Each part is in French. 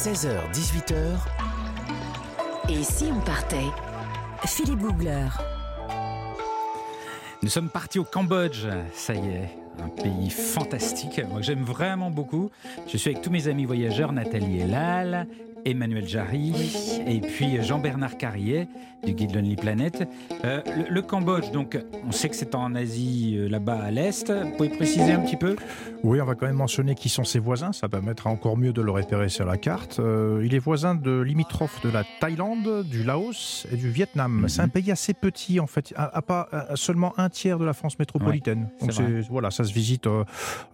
16h-18h, Et si on partait? Philippe Googler. Nous sommes partis au Cambodge, ça y est, un pays fantastique, moi j'aime vraiment beaucoup. Je suis avec tous mes amis voyageurs, Nathalie Elal, Emmanuel Jarry et puis Jean-Bernard Carrier du guide Lonely Planet. Euh, le, le Cambodge, donc on sait que c'est en Asie, euh, là-bas à l'est. Vous pouvez préciser un petit peu? Oui, on va quand même mentionner qui sont ses voisins, ça permettra encore mieux de le repérer sur la carte. Euh, il est voisin de limitrophe de la Thaïlande, du Laos et du Vietnam. Mhm. C'est un pays assez petit en fait, à, à pas à seulement un tiers de la France métropolitaine. Donc voilà, ça se visite. euh,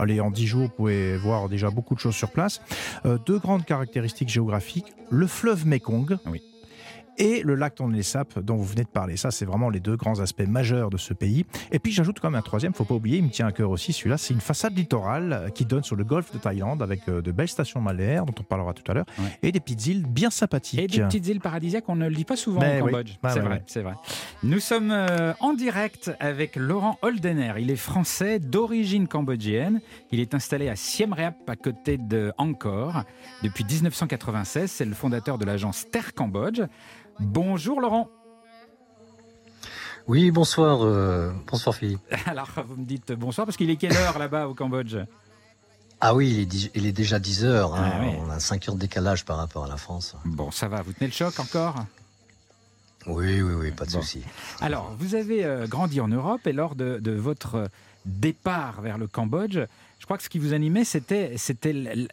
allez, en 10 jours, vous pouvez voir déjà beaucoup de choses sur place. Deux grandes caractéristiques géographiques le fleuve Mekong. Et le lac Tonlé Sap dont vous venez de parler. Ça, c'est vraiment les deux grands aspects majeurs de ce pays. Et puis j'ajoute quand même un troisième, faut pas oublier, il me tient à cœur aussi celui-là, c'est une façade littorale euh, qui donne sur le golfe de Thaïlande avec euh, de belles stations balnéaires dont on parlera tout à l'heure Ouais. et des petites îles bien sympathiques. Et des petites îles paradisiaques, on ne le dit pas souvent Mais au oui. Cambodge. Ouais, c'est ouais, vrai, ouais. c'est vrai. Nous sommes euh, en direct avec Laurent Holdener. Il est français d'origine cambodgienne. Il est installé à Siem Reap à côté de Angkor depuis 1996. C'est le fondateur de l'agence Terre Cambodge. Bonjour Laurent. Oui, bonsoir, euh, bonsoir Philippe. Alors vous me dites bonsoir parce qu'il est quelle heure là-bas au Cambodge Ah oui, il est, dix- il est déjà 10 heures. hein. Ah oui. On a 5 heures de décalage par rapport à la France. Bon, ça va. Vous tenez le choc encore? Oui, oui, oui, pas de Bon. souci. Alors, vous avez euh, grandi en Europe et lors de, de votre départ vers le Cambodge, je crois que ce qui vous animait, c'était,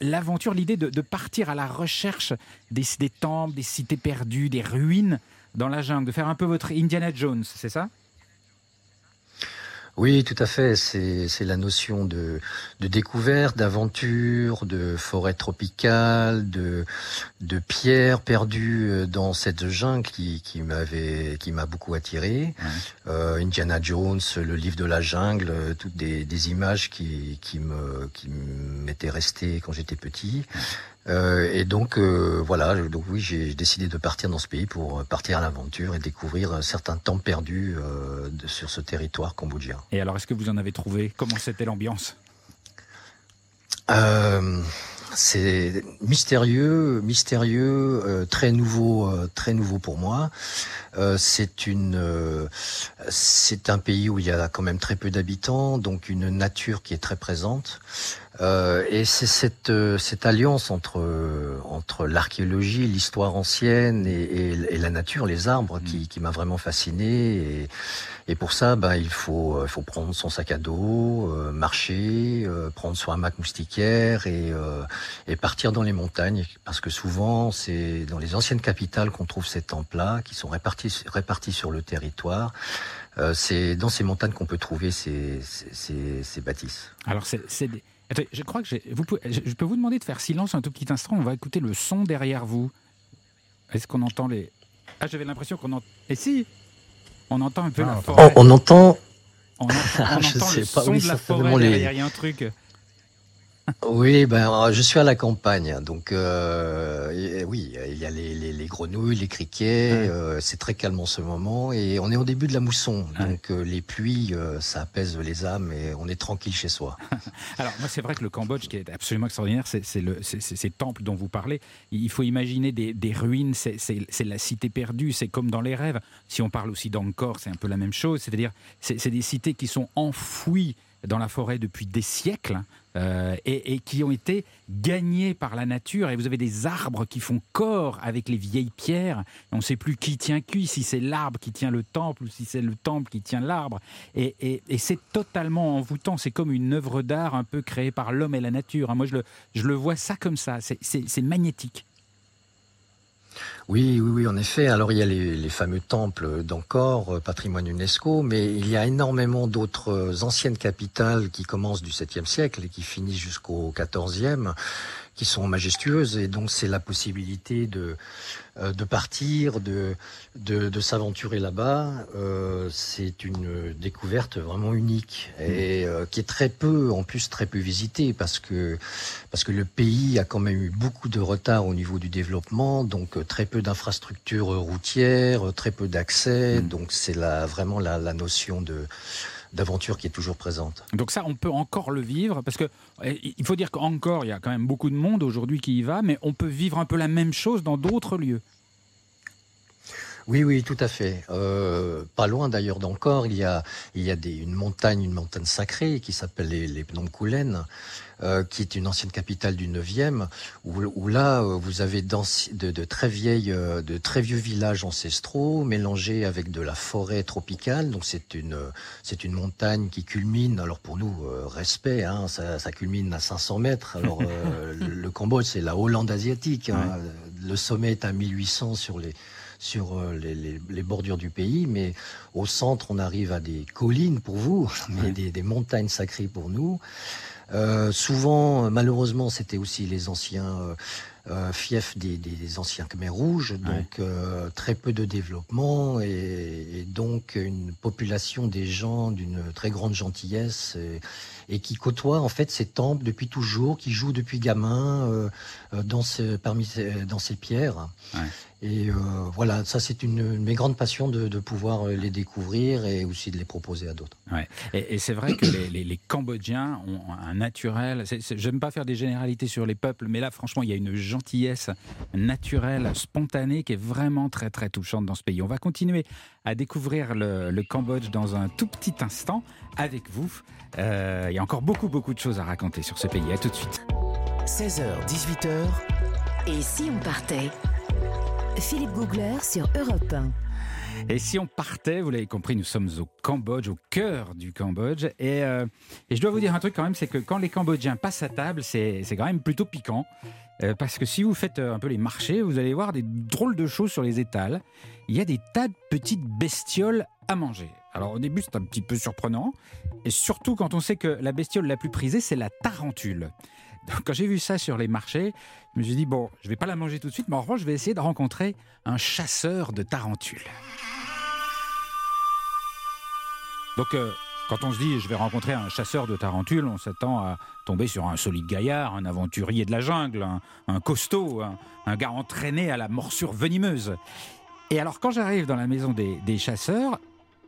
l'aventure, l'idée de, partir à la recherche des temples, des cités perdues, des ruines dans la jungle, de faire un peu votre Indiana Jones, c'est ça? Oui, tout à fait. C'est la notion de, de découverte, d'aventure, de forêt tropicale, de, de pierres perdues euh, dans cette jungle qui, qui m'avait qui m'a beaucoup attiré. Euh, Indiana Jones, le livre de la jungle, euh, toutes des, des images qui, qui me qui m'étaient restées quand j'étais petit. Euh, et donc euh, voilà, donc oui, j'ai décidé de partir dans ce pays pour euh, partir à l'aventure et découvrir euh, certains temps perdus euh, de- sur ce territoire cambodgien. Et alors, est-ce que vous en avez trouvé? Comment c'était l'ambiance? Euh, c'est mystérieux, mystérieux, euh, très nouveau, euh, très nouveau pour moi. Euh, c'est une, euh, c'est un pays où il y a quand même très peu d'habitants, donc une nature qui est très présente. Euh, et c'est cette, euh, cette alliance entre, euh, entre l'archéologie, l'histoire ancienne et, et- et la nature, les arbres, qui, qui m'a vraiment fasciné. Et, et pour ça, ben, il faut, faut prendre son sac à dos, euh, marcher, euh, prendre son hamac moustiquaire et, et partir dans les montagnes. Parce que souvent, c'est dans les anciennes capitales qu'on trouve ces temples-là, qui sont répartis, répartis sur le territoire. Euh, c'est dans ces montagnes qu'on peut trouver ces, ces, ces, ces bâtisses. Alors, c'est des- Je crois que j'ai- vous pouvez- je, je peux vous demander de faire silence un tout petit instant. On va écouter le son derrière vous. Est-ce qu'on entend les Ah, j'avais l'impression qu'on entend. Et si On entend un peu Ah, la on entend. forêt. On, on entend, On, entend, on Je entend sais le pas, son oui, de la certainement forêt les- derrière. Il y a un truc. Oui, ben je suis à la campagne, donc euh, oui, il y a les, les, les grenouilles, les criquets, Ouais. euh, c'est très calme en ce moment et on est au début de la mousson, Ouais. donc euh, les pluies, euh, ça apaise les âmes et on est tranquille chez soi. Alors, moi, c'est vrai que le Cambodge, qui est absolument extraordinaire, c'est ces temples dont vous parlez. Il faut imaginer des, des ruines, c'est la cité perdue, c'est comme dans les rêves. Si on parle aussi d'Angkor, c'est un peu la même chose. C'est-à-dire, c'est c'est des cités qui sont enfouies dans la forêt depuis des siècles euh, et, qui ont été gagnées par la nature. Et vous avez des arbres qui font corps avec les vieilles pierres. On ne sait plus qui tient qui, si c'est l'arbre qui tient le temple ou si c'est le temple qui tient l'arbre. Et, c'est totalement envoûtant. C'est comme une œuvre d'art un peu créée par l'homme et la nature. hein. Moi, je le, je le vois ça comme ça. C'est magnétique. Oui, oui, oui, en effet. Alors il y a les, fameux temples d'Angkor, euh, patrimoine UNESCO, mais il y a énormément d'autres euh, anciennes capitales qui commencent du 7e siècle et qui finissent jusqu'au 14e, qui sont majestueuses. Et donc c'est la possibilité de euh, de partir, de de, de s'aventurer là-bas. Euh, c'est une découverte vraiment unique et euh, qui est très peu, en plus très peu visitée parce que parce que le pays a quand même eu beaucoup de retard au niveau du développement, donc euh, très peu d'infrastructures routières, euh, très peu d'accès, Mm. donc c'est la, vraiment la, la notion de, d'aventure qui est toujours présente. Donc ça, on peut encore le vivre, parce que eh, il faut dire qu'encore, il y a quand même beaucoup de monde aujourd'hui qui y va, mais on peut vivre un peu la même chose dans d'autres lieux. Oui, oui, tout à fait. Euh, pas loin d'ailleurs d'encore, il y a, il y a des, une montagne, une montagne sacrée qui s'appelle les, les Pnomkoulen, euh, qui est une ancienne capitale du 9e, où, où là euh, vous avez de, de, très vieilles, euh, de très vieux villages ancestraux mélangés avec de la forêt tropicale. Donc c'est une, c'est une montagne qui culmine. Alors pour nous, euh, respect, hein, ça, ça, culmine à 500 mètres. Alors le, le, Cambodge, c'est la Hollande asiatique. Hein. Ouais. Le sommet est à 1800 sur les sur euh, les, les, les, bordures du pays, mais au centre, on arrive à des collines pour vous, mais des, des montagnes sacrées pour nous. Euh, souvent, malheureusement, c'était aussi les anciens euh, euh, fiefs des, des, anciens Khmer rouges, donc ouais. très peu de développement et, et, donc une population des gens d'une très grande gentillesse et, et, qui côtoient en fait ces temples depuis toujours, qui jouent depuis gamin euh, dans, ces, parmi ces, dans ces pierres. Ouais. Et euh, voilà, ça c'est une, une, mes grandes passions de, de, pouvoir les découvrir et aussi de les proposer à d'autres. Ouais. Et, et c'est vrai que les, les, les, Cambodgiens ont un naturel. J'aime pas faire des généralités sur les peuples, mais là franchement il y a une gentillesse naturelle, spontanée qui est vraiment très très touchante dans ce pays. On va continuer à découvrir le, le Cambodge dans un tout petit instant avec vous. Euh, il y a encore beaucoup beaucoup de choses à raconter sur ce pays. À tout de suite. 16h, 18h. Et si on partait? Philippe Googler sur Europe 1. Et si on partait, vous l'avez compris, nous sommes au Cambodge, au cœur du Cambodge. Et, euh, et je dois vous dire un truc quand même, c'est que quand les Cambodgiens passent à table, c'est quand même plutôt piquant. Euh, parce que si vous faites euh, un peu les marchés, vous allez voir des drôles de choses sur les étals. Il y a des tas de petites bestioles à manger. Alors au début, c'est un petit peu surprenant. Et surtout quand on sait que la bestiole la plus prisée, c'est la tarentule. Quand j'ai vu ça sur les marchés, je me suis dit, bon, je vais pas la manger tout de suite, mais en revanche, je vais essayer de rencontrer un chasseur de tarentules. Donc, euh, quand on se dit, je vais rencontrer un chasseur de tarentules, on s'attend à tomber sur un solide gaillard, un aventurier de la jungle, un, costaud, un, gars entraîné à la morsure venimeuse. Et alors, quand j'arrive dans la maison des chasseurs,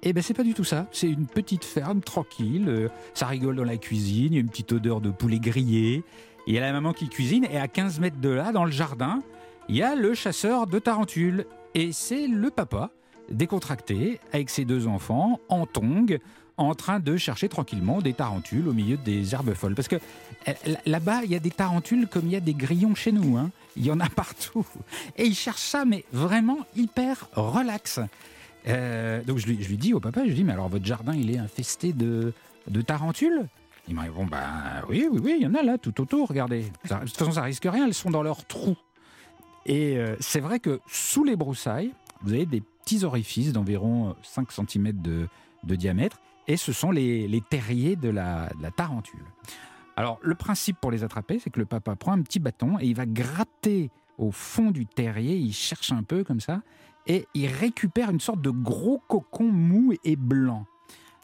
eh ben c'est pas du tout ça. C'est une petite ferme tranquille. Euh, ça rigole dans la cuisine. Il y a une petite odeur de poulet grillé. Il y a la maman qui cuisine. Et à 15 mètres de là, dans le jardin, il y a le chasseur de tarentules. Et c'est le papa, décontracté, avec ses deux enfants, en tongs, en train de chercher tranquillement des tarentules au milieu des herbes folles. Parce que là-bas, il y a des tarentules comme il y a des grillons chez nous. Hein. Il y en a partout. Et il cherche ça, mais vraiment hyper relax. Euh, donc je lui, dis au papa, je lui dis, mais alors votre jardin, il est infesté de, tarentules? Il m'a répond, bah oui, oui, oui, il y en a là, tout autour, regardez. Ça, de toute façon, ça risque rien, elles sont dans leurs trous. Et euh, c'est vrai que sous les broussailles, vous avez des petits orifices d'environ 5 cm de, diamètre, et ce sont les, les terriers de la, de la tarentule. Alors, le principe pour les attraper, c'est que le papa prend un petit bâton et il va gratter au fond du terrier, il cherche un peu comme ça, et il récupère une sorte de gros cocon mou et blanc.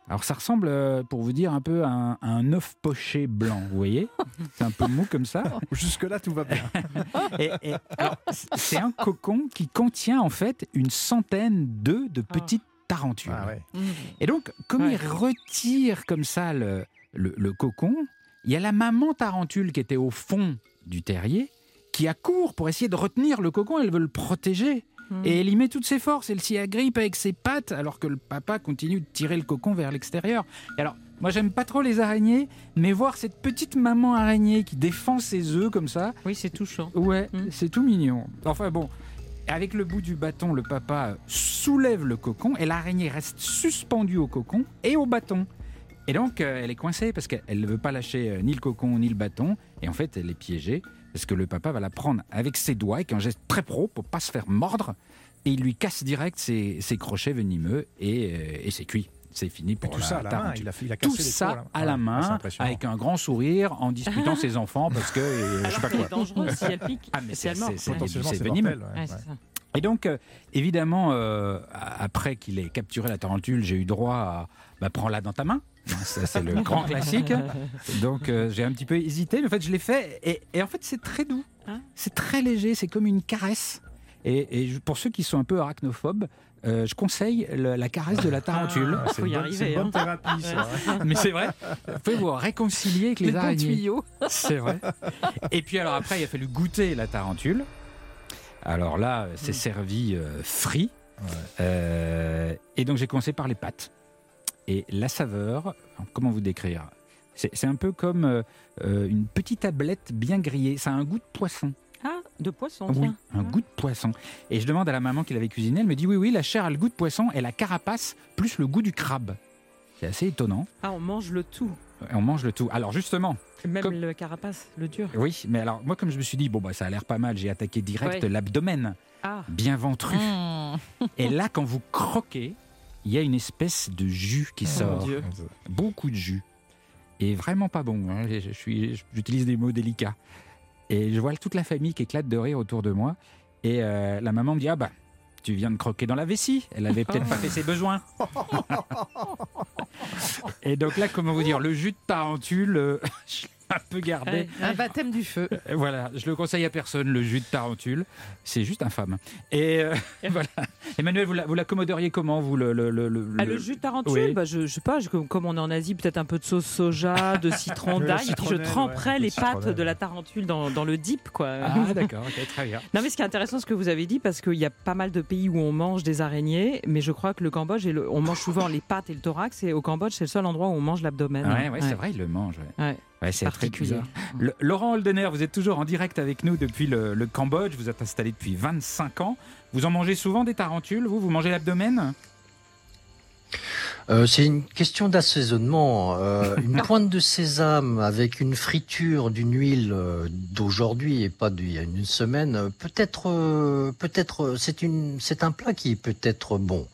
Alors ça ressemble, euh, pour vous dire, un peu à un, à un œuf poché blanc, vous voyez? C'est un peu mou comme ça. Jusque-là, tout va bien. c'est un cocon qui contient en fait une centaine d'œufs de petites tarentules. Ah ouais. Et donc, comme ouais. il retire comme ça le, le, le cocon, il y a la maman tarentule qui était au fond du terrier qui accourt pour essayer de retenir le cocon, elle veut le protéger. Mmh. Et elle y met toutes ses forces, elle s'y agrippe avec ses pattes, alors que le papa continue de tirer le cocon vers l'extérieur. Et alors, moi j'aime pas trop les araignées, mais voir cette petite maman araignée qui défend ses œufs comme ça. Oui, c'est touchant. Ouais, mmh. c'est tout mignon. Enfin bon, avec le bout du bâton, le papa soulève le cocon et l'araignée reste suspendue au cocon et au bâton. Et donc, euh, elle est coincée parce qu'elle ne veut pas lâcher euh, ni le cocon ni le bâton. Et en fait, elle est piégée parce que le papa va la prendre avec ses doigts, avec un geste très pro pour pas se faire mordre. Et il lui casse direct ses, ses crochets venimeux et, euh, et c'est cuit. C'est fini pour tout la ça à la main. Il a, il a tout ça à la main, avec un grand sourire, en disputant ses enfants parce que euh, je sais pas quoi. C'est dangereux si elle pique. Ah mais c'est venimeux. Ouais, ouais. Et donc, euh, évidemment, euh, après qu'il ait capturé la tarentule, j'ai eu droit à bah, prends-la dans ta main. C'est le grand classique. Donc, euh, j'ai un petit peu hésité, mais en fait, je l'ai fait. Et, et, en fait, c'est très doux. Hein c'est très léger. C'est comme une caresse. Et, et, pour ceux qui sont un peu arachnophobes, euh, je conseille le- la caresse de la tarentule. Ah, c'est une bonne- arriver, C'est une bonne hein. thérapie, ça. Mais c'est vrai, vous pouvez vous réconcilier avec les, Les araignées. tuyaux. C'est vrai. Et puis alors après, il a fallu goûter la tarentule. Alors là, c'est servi euh, frit. Euh, et donc j'ai commencé par les pâtes. Et la saveur, comment vous décrire? C'est un peu comme euh, euh, une petite tablette bien grillée. Ça a un goût de poisson. Ah, de poisson, Oui, tiens. un goût de poisson. Et je demande à la maman qui l'avait cuisiné, elle me dit oui, oui, la chair a le goût de poisson et la carapace plus le goût du crabe. C'est assez étonnant. Ah, on mange le tout. On mange le tout. Alors justement, Même Comme- le carapace, le dur. oui, mais alors moi comme je me suis dit, bon bah ça a l'air pas mal, j'ai attaqué direct Ouais. l'abdomen, Ah, bien ventru. Mmh. Et là quand vous croquez, il y a une espèce de jus qui Oh, sort. Beaucoup de jus. Et vraiment pas bon. hein. J'utilise des mots délicats. Et je vois toute la famille qui éclate de rire autour de moi. Et euh, la maman me dit Ah bah, tu viens de croquer dans la vessie. Elle avait peut-être pas fait ses besoins. Et donc là, comment vous dire, le jus de tarentule, euh, un peu gardé. Un baptême du feu. Euh, Voilà, je le conseille à personne, le jus de tarentule. C'est juste infâme. Et euh, voilà. Emmanuel, vous la- vous l'accommoderiez comment, vous, le, le, le, le- Ah, le jus de tarentule, Oui. bah, je, je sais pas, je- comme on est en Asie, peut-être un peu de sauce soja, de citron d'ail, et puis je tremperais ouais, les citronnelle. de la tarentule dans, dans le dip, quoi. Ah, d'accord, ok, très bien. Non, mais ce qui est intéressant, ce que vous avez dit, parce qu'il y a pas mal de pays où on mange des araignées, mais je crois que le Cambodge, on mange souvent les pattes et le thorax, et au Cambodge, c'est le seul endroit où on mange l'abdomen. Ouais, ouais, c'est vrai, il le mange. Ouais. Ouais. C'est très Particulier. bizarre. Le- Laurent Holdener, vous êtes toujours en direct avec nous depuis le, le Cambodge. Vous êtes installé depuis 25 ans. Vous en mangez souvent des tarentules, vous? Vous mangez l'abdomen? Euh, c'est une question d'assaisonnement. Euh, une pointe de sésame avec une friture d'une huile euh, d'aujourd'hui et pas d'il y a une semaine, peut-être, euh, peut-être, c'est une, c'est un plat qui peut être bon,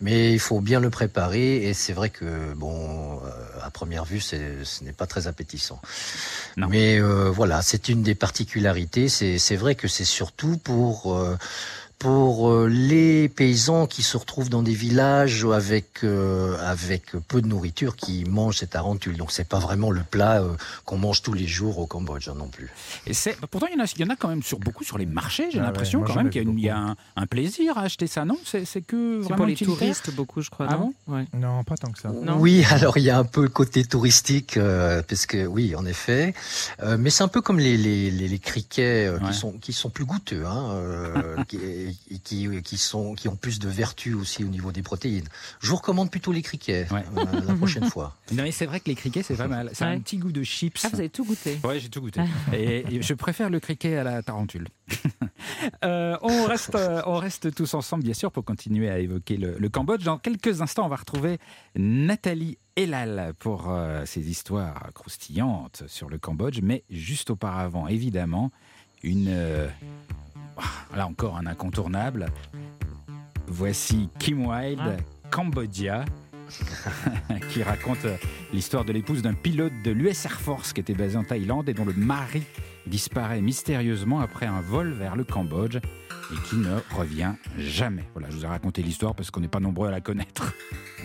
mais il faut bien le préparer et c'est vrai que bon, euh, à première vue, c'est, ce n'est pas très appétissant. Non. Mais euh, voilà, c'est une des particularités. C'est, c'est vrai que c'est surtout pour euh, pour euh, les paysans qui se retrouvent dans des villages avec euh, avec peu de nourriture qui mangent cette tarentule. Donc c'est pas vraiment le plat euh, qu'on mange tous les jours au Cambodge hein, non plus. Et c'est pourtant il y en a, il y en a quand même sur beaucoup sur les marchés. J'ai Ah l'impression quand même qu'il y a, vu une- il y a un, un plaisir à acheter ça. Non, c'est c'est que vraiment pour les touristes, beaucoup, je crois. Ah non? Ouais. Non, pas tant que ça. Non? Oui, alors il y a un peu le côté touristique, euh, parce que oui, en effet, Euh, mais c'est un peu comme les les, les, les criquets euh, Ouais. qui sont qui sont plus goûteux, hein, euh, qui, et qui qui sont qui ont plus de vertus aussi au niveau des protéines. Je vous recommande plutôt les criquets Ouais. euh, la prochaine fois. Non, mais c'est vrai que les criquets c'est pas mal. Ouais. un petit goût de chips. Ah, vous avez tout goûté Ouais, j'ai tout goûté. Et, et je préfère le criquet à la tarentule. Euh, on, reste, euh, on reste tous ensemble, bien sûr, pour continuer à évoquer le, le Cambodge. Dans quelques instants, on va retrouver Nathalie Elal pour euh, ses histoires croustillantes sur le Cambodge. Mais juste auparavant, évidemment, une. euh, ah, là encore, un incontournable. Voici Kim Wilde, Ah. Cambodia. qui raconte euh, l'histoire de l'épouse d'un pilote de l'US Air Force qui était basé en Thaïlande et dont le mari disparaît mystérieusement après un vol vers le Cambodge et qui ne revient jamais. Voilà, je vous ai raconté l'histoire parce qu'on n'est pas nombreux à la connaître.